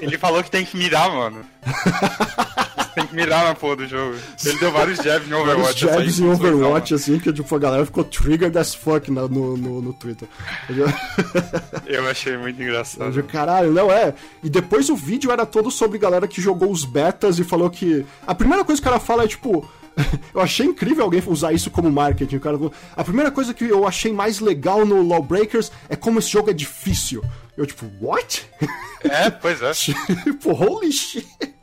Ele falou que tem que mirar, mano. tem que mirar na porra do jogo. Ele deu vários jabs em Overwatch. Vários jabs em Overwatch, assim, que tipo, a galera ficou triggered as fuck no, no, no Twitter. Eu achei muito engraçado. Eu, caralho, não é. E depois o vídeo era todo sobre galera que jogou os betas e falou que. A primeira coisa que o cara fala é tipo. eu achei incrível alguém usar isso como marketing. Cara. A primeira coisa que eu achei mais legal no Lawbreakers é como esse jogo é difícil. Eu, tipo, what? É, pois é. tipo, holy shit.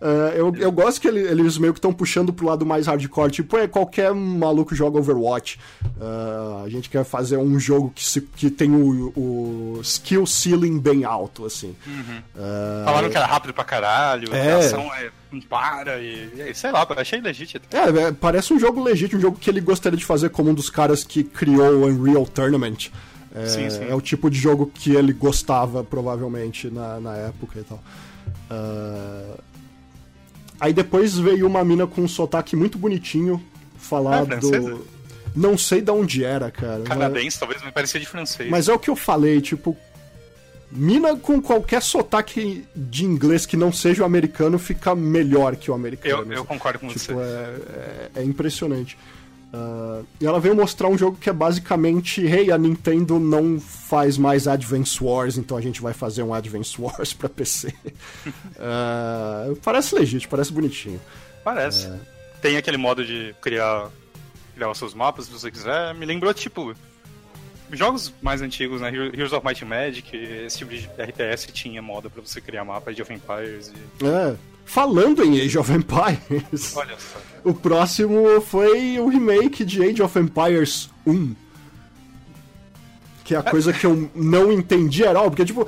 Uh, eu, eu gosto que ele, eles meio que estão puxando pro lado mais hardcore. Tipo, é, qualquer maluco joga Overwatch. Uh, a gente quer fazer um jogo que, se, que tem o, o skill ceiling bem alto, assim. Uhum. Uh, Falaram que era rápido pra caralho, é... a ação é, não para e, e, sei lá, achei legítimo. É, é, parece um jogo legítimo, um jogo que ele gostaria de fazer como um dos caras que criou o Unreal Tournament. É, sim, sim. é o tipo de jogo que ele gostava, provavelmente, na, na época e tal. Uh, Aí depois veio uma mina com um sotaque muito bonitinho falar é, do. Não sei de onde era, cara. Canadense, mas... talvez me parecia de francês. Mas é o que eu falei, tipo. Mina com qualquer sotaque de inglês que não seja o americano fica melhor que o americano. Eu, eu concordo com tipo, você. É, é, é impressionante. Uh, e ela veio mostrar um jogo que é basicamente, hey, a Nintendo não faz mais Advance Wars, então a gente vai fazer um Advance Wars pra PC. uh, ah, parece legítimo, parece bonitinho. Parece. Uh, Tem aquele modo de criar, criar os seus mapas, se você quiser. Me lembrou, tipo, jogos mais antigos, né? Heroes of Might and Magic, esse tipo de RTS tinha moda pra você criar mapa de of Empires. E... É. Falando em Age of Empires. Olha só. O próximo foi o remake de Age of Empires 1. Que é a coisa que eu não entendi era, porque tipo,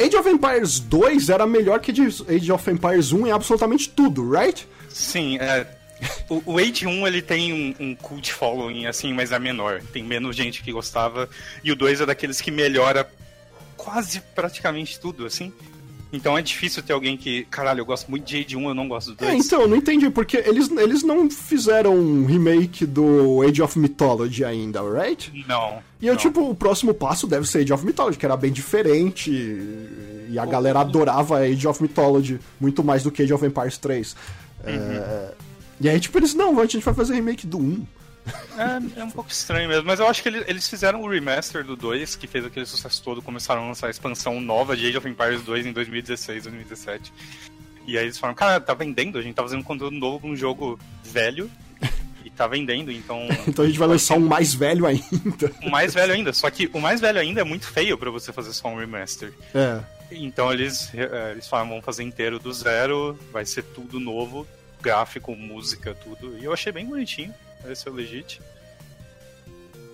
Age of Empires 2 era melhor que Age of Empires 1 em absolutamente tudo, right? Sim, é, o, o Age 1 ele tem um, um, cult following, assim, mas é menor. Tem menos gente que gostava. E o 2 é daqueles que melhora quase praticamente tudo, assim. Então é difícil ter alguém que, caralho, eu gosto muito de Age 1, eu não gosto do 2. É, então, eu não entendi, porque eles, eles não fizeram um remake do Age of Mythology ainda, right? Não. E eu, não. tipo, o próximo passo deve ser Age of Mythology, que era bem diferente. E a o... galera adorava Age of Mythology muito mais do que Age of Empires 3. Uhum. É... E aí, tipo, eles, não, a gente vai fazer remake do 1. É, é um pouco estranho mesmo, mas eu acho que eles fizeram o remaster do 2, que fez aquele sucesso todo, começaram a lançar a expansão nova de Age of Empires 2 em 2016, 2017. E aí eles falaram, cara, tá vendendo, a gente tá fazendo um conteúdo novo pra um jogo velho. E tá vendendo, então. então a gente vai lançar um mais velho ainda. Um mais velho ainda, só que o mais velho ainda é muito feio para você fazer só um remaster. É. Então eles, é, eles falam, vão fazer inteiro do zero, vai ser tudo novo, gráfico, música, tudo. E eu achei bem bonitinho, esse é o legit.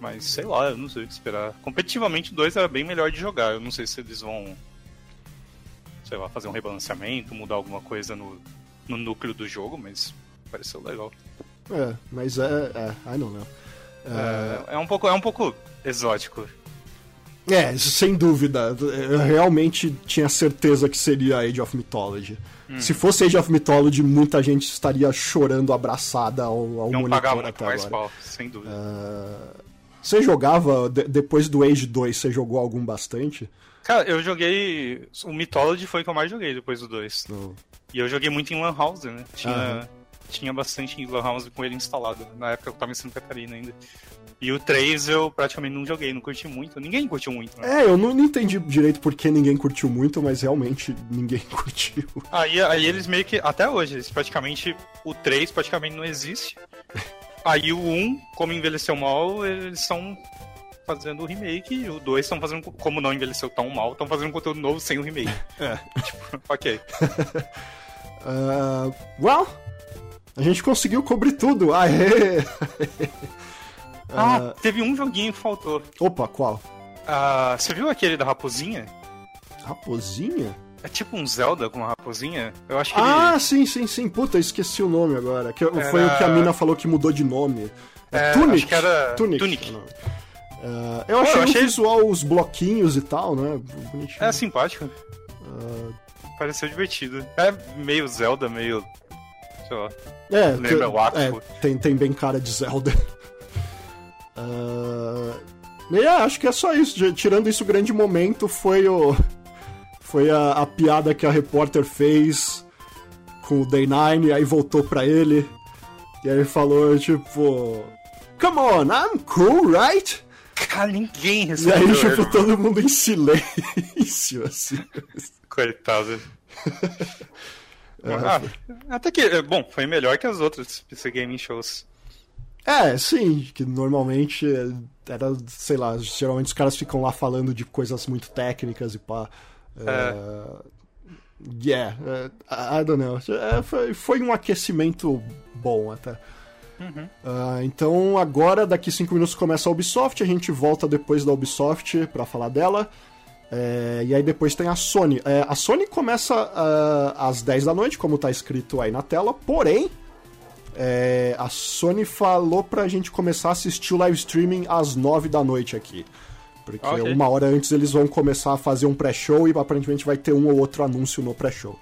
Mas sei lá, eu não sei o que esperar. Competitivamente o 2 era bem melhor de jogar. Eu não sei se eles vão, sei lá, fazer um rebalanceamento, mudar alguma coisa no, no núcleo do jogo, mas pareceu legal. É, mas é. é I don't know. É, é, um pouco, é um pouco exótico. É, sem dúvida. Eu realmente tinha certeza que seria Age of Mythology. Hum. Se fosse Age of Mythology, muita gente estaria chorando abraçada ao, ao Não monitor até mais agora. pau, sem dúvida. Uh, você jogava, de, depois do Age 2, você jogou algum bastante? Cara, eu joguei. O Mythology foi o que eu mais joguei depois do 2. Não. E eu joguei muito em Lan House, né? Tinha, Aham. tinha bastante em Lan House com ele instalado. Na época eu tava em Santa Catarina ainda. E o 3 eu praticamente não joguei, não curti muito. Ninguém curtiu muito, né? É, eu não, não entendi direito por que ninguém curtiu muito, mas realmente ninguém curtiu. Aí, aí eles meio que. Até hoje, eles praticamente. O 3 praticamente não existe. Aí o 1, como envelheceu mal, eles estão fazendo o remake. E o 2 estão fazendo. Como não envelheceu tão mal, estão fazendo conteúdo novo sem o remake. É. Tipo, ok. Uh, well, a gente conseguiu cobrir tudo. Aê! Ah, teve um joguinho que faltou. Opa, qual? Ah, você viu aquele da raposinha? Raposinha? É tipo um Zelda com uma raposinha? Eu acho que Ah, ele. sim, sim, sim. Puta, esqueci o nome agora. Que Foi Era- o que a mina falou que mudou de nome. É, Tunic. acho que era Tunic. Tunic. é. Uh, eu achei, eu achei- visual, os bloquinhos e tal, né? Bonitinho. É simpático. Uh, Pareceu divertido. É meio Zelda, meio. Sei lá. É, Lembra o é, tem, tem bem cara de Zelda. Ah, e é, acho que é só isso. Tirando isso, o grande momento foi o. Foi a, a piada que a repórter fez com o Day 9, aí voltou pra ele. E aí ele falou, tipo. Come on, I'm cool, right? Cara, ninguém E respondeu. aí, ele, tipo, todo mundo em silêncio, assim. Coitado. É, Ah, até que, bom, foi melhor que as outras PC Gaming Shows. É, sim, que normalmente é, era, sei lá, geralmente os caras ficam lá falando de coisas muito técnicas e pá. É, yeah, é, I don't know. É, foi, foi um aquecimento bom até. Ah, então agora, daqui 5 minutos começa a Ubisoft, a gente volta depois da Ubisoft pra falar dela. É, e aí depois tem a Sony. É, a Sony começa ah, às 10 da noite, como tá escrito aí na tela, porém, é, a Sony falou pra gente começar a assistir o live streaming às 9 da noite aqui. Porque Ok. uma hora antes eles vão começar a fazer um pré-show e aparentemente vai ter um ou outro anúncio no pré-show.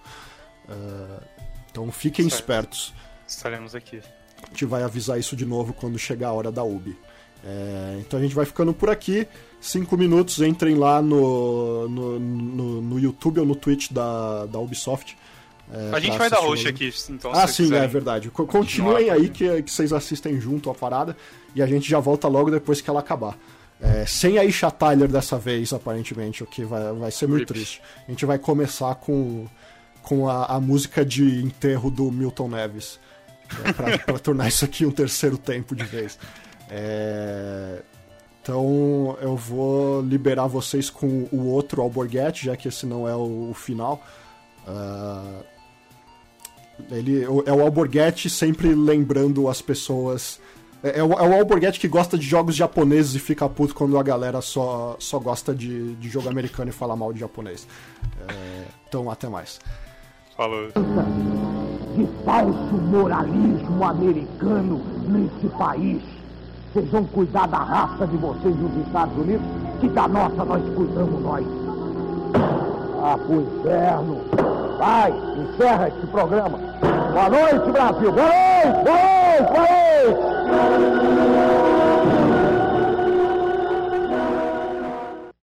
Ah, então fiquem espertos. Estaremos aqui. A gente vai avisar isso de novo quando chegar a hora da UB. É, então a gente vai ficando por aqui. Cinco minutos, entrem lá no, no, no, no YouTube ou no Twitch da, da Ubisoft. É, A gente vai dar assistir o host live. aqui, então Ah, sim, quiserem. é verdade. Co- Continuem aí que, que vocês assistem junto a parada e a gente já volta logo depois que ela acabar. É, sem a Isha Tyler dessa vez, aparentemente, o que vai, vai ser muito Rip. triste. A gente vai começar com, com a, a música de enterro do Milton Neves. É, pra, pra tornar isso aqui um terceiro tempo de vez. É, então eu vou liberar vocês com o outro Alborguete, já que esse não é o, o final. Ah, ele é o Alborguete sempre lembrando as pessoas. É, é o, é o Alborguete que gosta de jogos japoneses e fica puto quando a galera só, só gosta de, de jogo americano e fala mal de japonês. É, então, até mais. Falou. de falso moralismo americano nesse país. Vocês vão cuidar da raça de vocês nos Estados Unidos, que da nossa nós cuidamos nós. Ah, pro inferno. Vai, encerra este programa. Boa noite, Brasil. Boa noite, boa noite, boa noite.